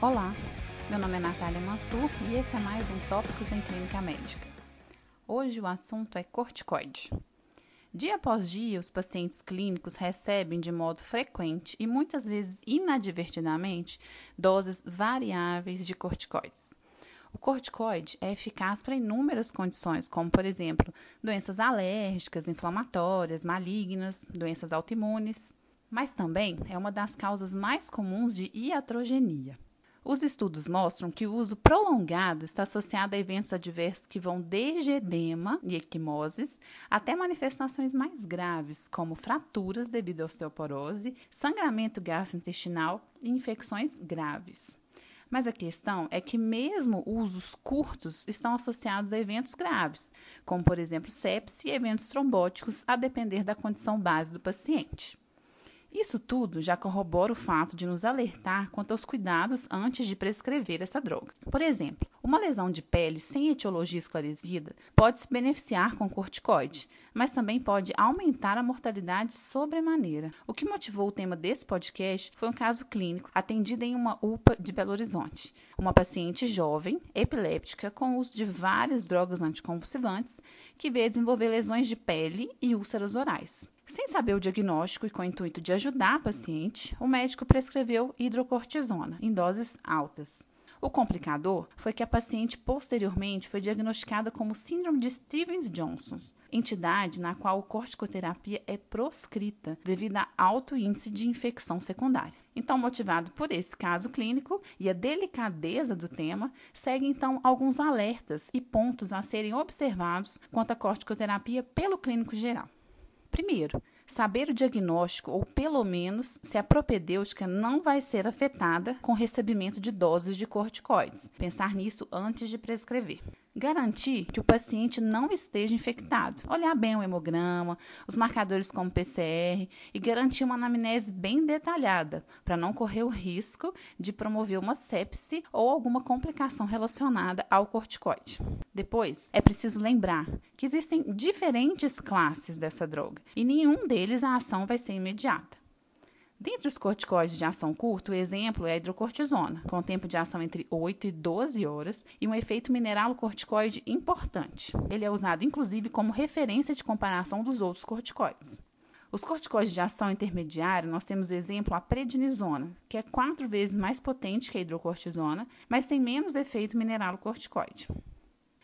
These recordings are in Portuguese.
Olá, meu nome é Natália Mansur e esse é mais um Tópicos em Clínica Médica. Hoje o assunto é corticoide. Dia após dia, os pacientes clínicos recebem de modo frequente e muitas vezes inadvertidamente doses variáveis de corticoides. O corticoide é eficaz para inúmeras condições, como, por exemplo, doenças alérgicas, inflamatórias, malignas, doenças autoimunes, mas também é uma das causas mais comuns de iatrogenia. Os estudos mostram que o uso prolongado está associado a eventos adversos que vão desde edema e equimoses até manifestações mais graves, como fraturas devido à osteoporose, sangramento gastrointestinal e infecções graves. Mas a questão é que mesmo usos curtos estão associados a eventos graves, como por exemplo sepse e eventos trombóticos, a depender da condição base do paciente. Isso tudo já corrobora o fato de nos alertar quanto aos cuidados antes de prescrever essa droga. Por exemplo, uma lesão de pele sem etiologia esclarecida pode se beneficiar com corticoide, mas também pode aumentar a mortalidade sobremaneira. O que motivou o tema desse podcast foi um caso clínico atendido em uma UPA de Belo Horizonte. Uma paciente jovem, epiléptica, com uso de várias drogas anticonvulsivantes, que veio desenvolver lesões de pele e úlceras orais. Sem saber o diagnóstico e com o intuito de ajudar a paciente, o médico prescreveu hidrocortisona em doses altas. O complicador foi que a paciente posteriormente foi diagnosticada como síndrome de Stevens-Johnson, entidade na qual a corticoterapia é proscrita devido a alto índice de infecção secundária. Então, motivado por esse caso clínico e a delicadeza do tema, seguem então alguns alertas e pontos a serem observados quanto à corticoterapia pelo clínico geral. Primeiro, saber o diagnóstico ou pelo menos se a propedêutica não vai ser afetada com o recebimento de doses de corticoides. Pensar nisso antes de prescrever. Garantir que o paciente não esteja infectado. Olhar bem o hemograma, os marcadores como PCR e garantir uma anamnese bem detalhada, para não correr o risco de promover uma sepse ou alguma complicação relacionada ao corticoide. Depois, é preciso lembrar que existem diferentes classes dessa droga e nenhum deles a ação vai ser imediata. Dentre os corticoides de ação curta, o exemplo é a hidrocortisona, com tempo de ação entre 8 e 12 horas e um efeito mineralocorticoide importante. Ele é usado inclusive como referência de comparação dos outros corticoides. Os corticoides de ação intermediária, nós temos exemplo a prednisona, que é quatro vezes mais potente que a hidrocortisona, mas tem menos efeito mineralocorticoide.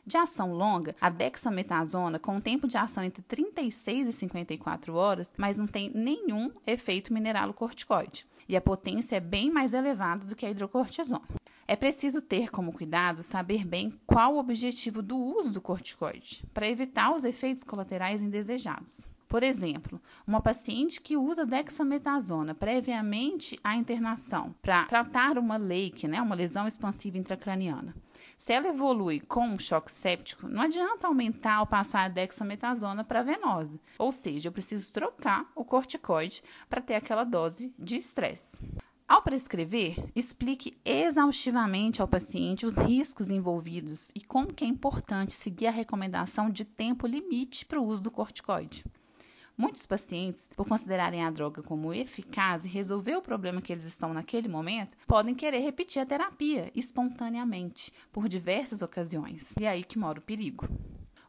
De ação longa, a dexametasona, com um tempo de ação entre 36 e 54 horas, mas não tem nenhum efeito mineralocorticoide. E a potência é bem mais elevada do que a hidrocortisona. É preciso ter como cuidado saber bem qual o objetivo do uso do corticoide, para evitar os efeitos colaterais indesejados. Por exemplo, uma paciente que usa dexametasona previamente à internação para tratar uma lake, né, uma lesão expansiva intracraniana. Se ela evolui com um choque séptico, não adianta aumentar ou passar a dexametasona para venosa. Ou seja, eu preciso trocar o corticoide para ter aquela dose de estresse. Ao prescrever, explique exaustivamente ao paciente os riscos envolvidos e como que é importante seguir a recomendação de tempo limite para o uso do corticoide. Muitos pacientes, por considerarem a droga como eficaz e resolver o problema que eles estão naquele momento, podem querer repetir a terapia espontaneamente, por diversas ocasiões. E é aí que mora o perigo.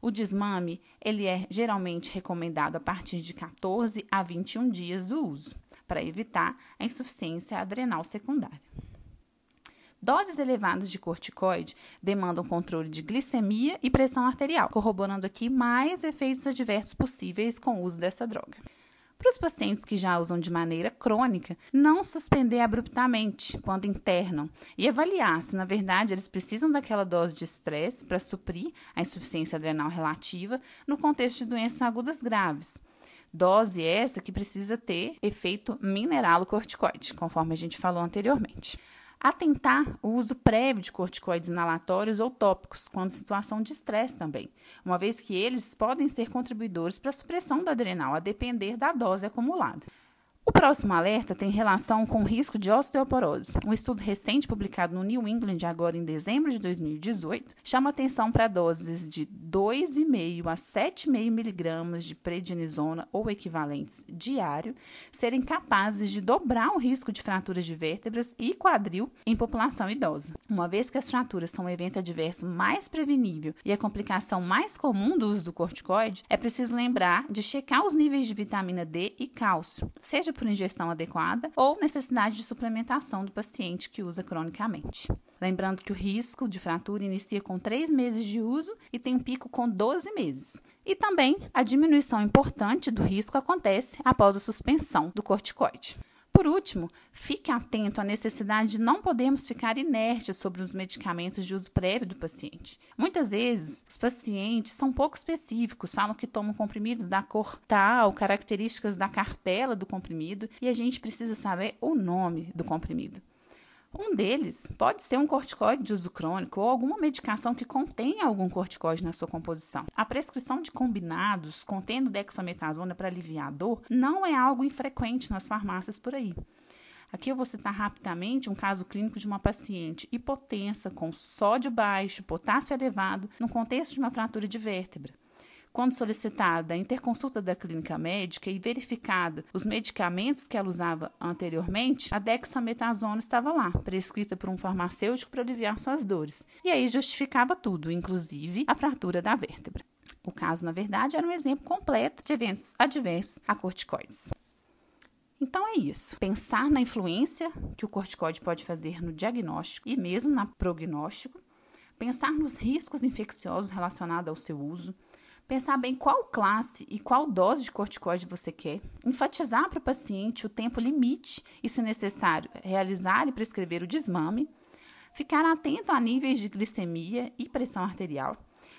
O desmame, ele é geralmente recomendado a partir de 14 a 21 dias do uso, para evitar a insuficiência adrenal secundária. Doses elevadas de corticoide demandam controle de glicemia e pressão arterial, corroborando aqui mais efeitos adversos possíveis com o uso dessa droga. Para os pacientes que já usam de maneira crônica, não suspender abruptamente quando internam e avaliar se, na verdade, eles precisam daquela dose de estresse para suprir a insuficiência adrenal relativa no contexto de doenças agudas graves. Dose essa que precisa ter efeito mineralocorticoide, conforme a gente falou anteriormente. Atentar o uso prévio de corticoides inalatórios ou tópicos, quando situação de estresse também, uma vez que eles podem ser contribuidores para a supressão da adrenal, a depender da dose acumulada. O próximo alerta tem relação com o risco de osteoporose. Um estudo recente publicado no New England, agora em dezembro de 2018, chama atenção para doses de 2,5 a 7,5 miligramas de prednisona ou equivalentes diário serem capazes de dobrar o risco de fraturas de vértebras e quadril em população idosa. Uma vez que as fraturas são o evento adverso mais prevenível e a complicação mais comum do uso do corticoide, é preciso lembrar de checar os níveis de vitamina D e cálcio, seja por ingestão adequada ou necessidade de suplementação do paciente que usa cronicamente. Lembrando que o risco de fratura inicia com 3 meses de uso e tem um pico com 12 meses. E também a diminuição importante do risco acontece após a suspensão do corticoide. Por último, fique atento à necessidade de não podermos ficar inertes sobre os medicamentos de uso prévio do paciente. Muitas vezes, os pacientes são pouco específicos, falam que tomam comprimidos da cor tal, características da cartela do comprimido, e a gente precisa saber o nome do comprimido. Um deles pode ser um corticoide de uso crônico ou alguma medicação que contenha algum corticoide na sua composição. A prescrição de combinados contendo dexametasona para aliviar a dor não é algo infrequente nas farmácias por aí. Aqui eu vou citar rapidamente um caso clínico de uma paciente hipotensa com sódio baixo, potássio elevado, no contexto de uma fratura de vértebra. Quando solicitada a interconsulta da clínica médica e verificada os medicamentos que ela usava anteriormente, a dexametasona estava lá, prescrita por um farmacêutico para aliviar suas dores. E aí justificava tudo, inclusive a fratura da vértebra. O caso, na verdade, era um exemplo completo de eventos adversos a corticoides. Então é isso. Pensar na influência que o corticoide pode fazer no diagnóstico e mesmo na prognóstico. Pensar nos riscos infecciosos relacionados ao seu uso pensar bem qual classe e qual dose de corticoide você quer, enfatizar para o paciente o tempo limite e, se necessário, realizar e prescrever o desmame, ficar atento a níveis de glicemia e pressão arterial,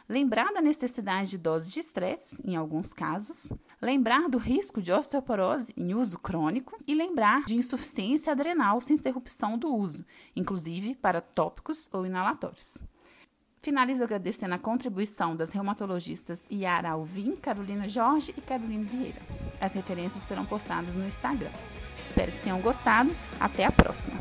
lembrar da necessidade de dose de estresse, em alguns casos, lembrar do risco de osteoporose em uso crônico. E lembrar de insuficiência adrenal sem interrupção do uso, inclusive para tópicos ou inalatórios. Finalizo agradecendo a contribuição das reumatologistas Yara Alvim, Carolina Jorge e Carolina Vieira. As referências serão postadas no Instagram. Espero que tenham gostado. Até a próxima.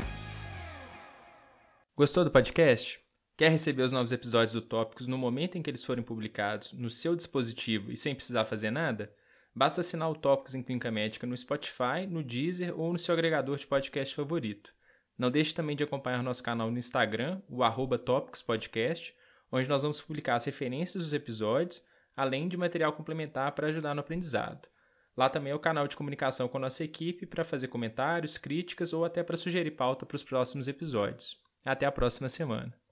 Gostou do podcast? Quer receber os novos episódios do Tópicos no momento em que eles forem publicados no seu dispositivo e sem precisar fazer nada? Basta assinar o Tópicos em Clínica Médica no Spotify, no Deezer ou no seu agregador de podcast favorito. Não deixe também de acompanhar nosso canal no Instagram, o arroba Tópicos Podcast, onde nós vamos publicar as referências dos episódios, além de material complementar para ajudar no aprendizado. Lá também é o canal de comunicação com a nossa equipe para fazer comentários, críticas ou até para sugerir pauta para os próximos episódios. Até a próxima semana.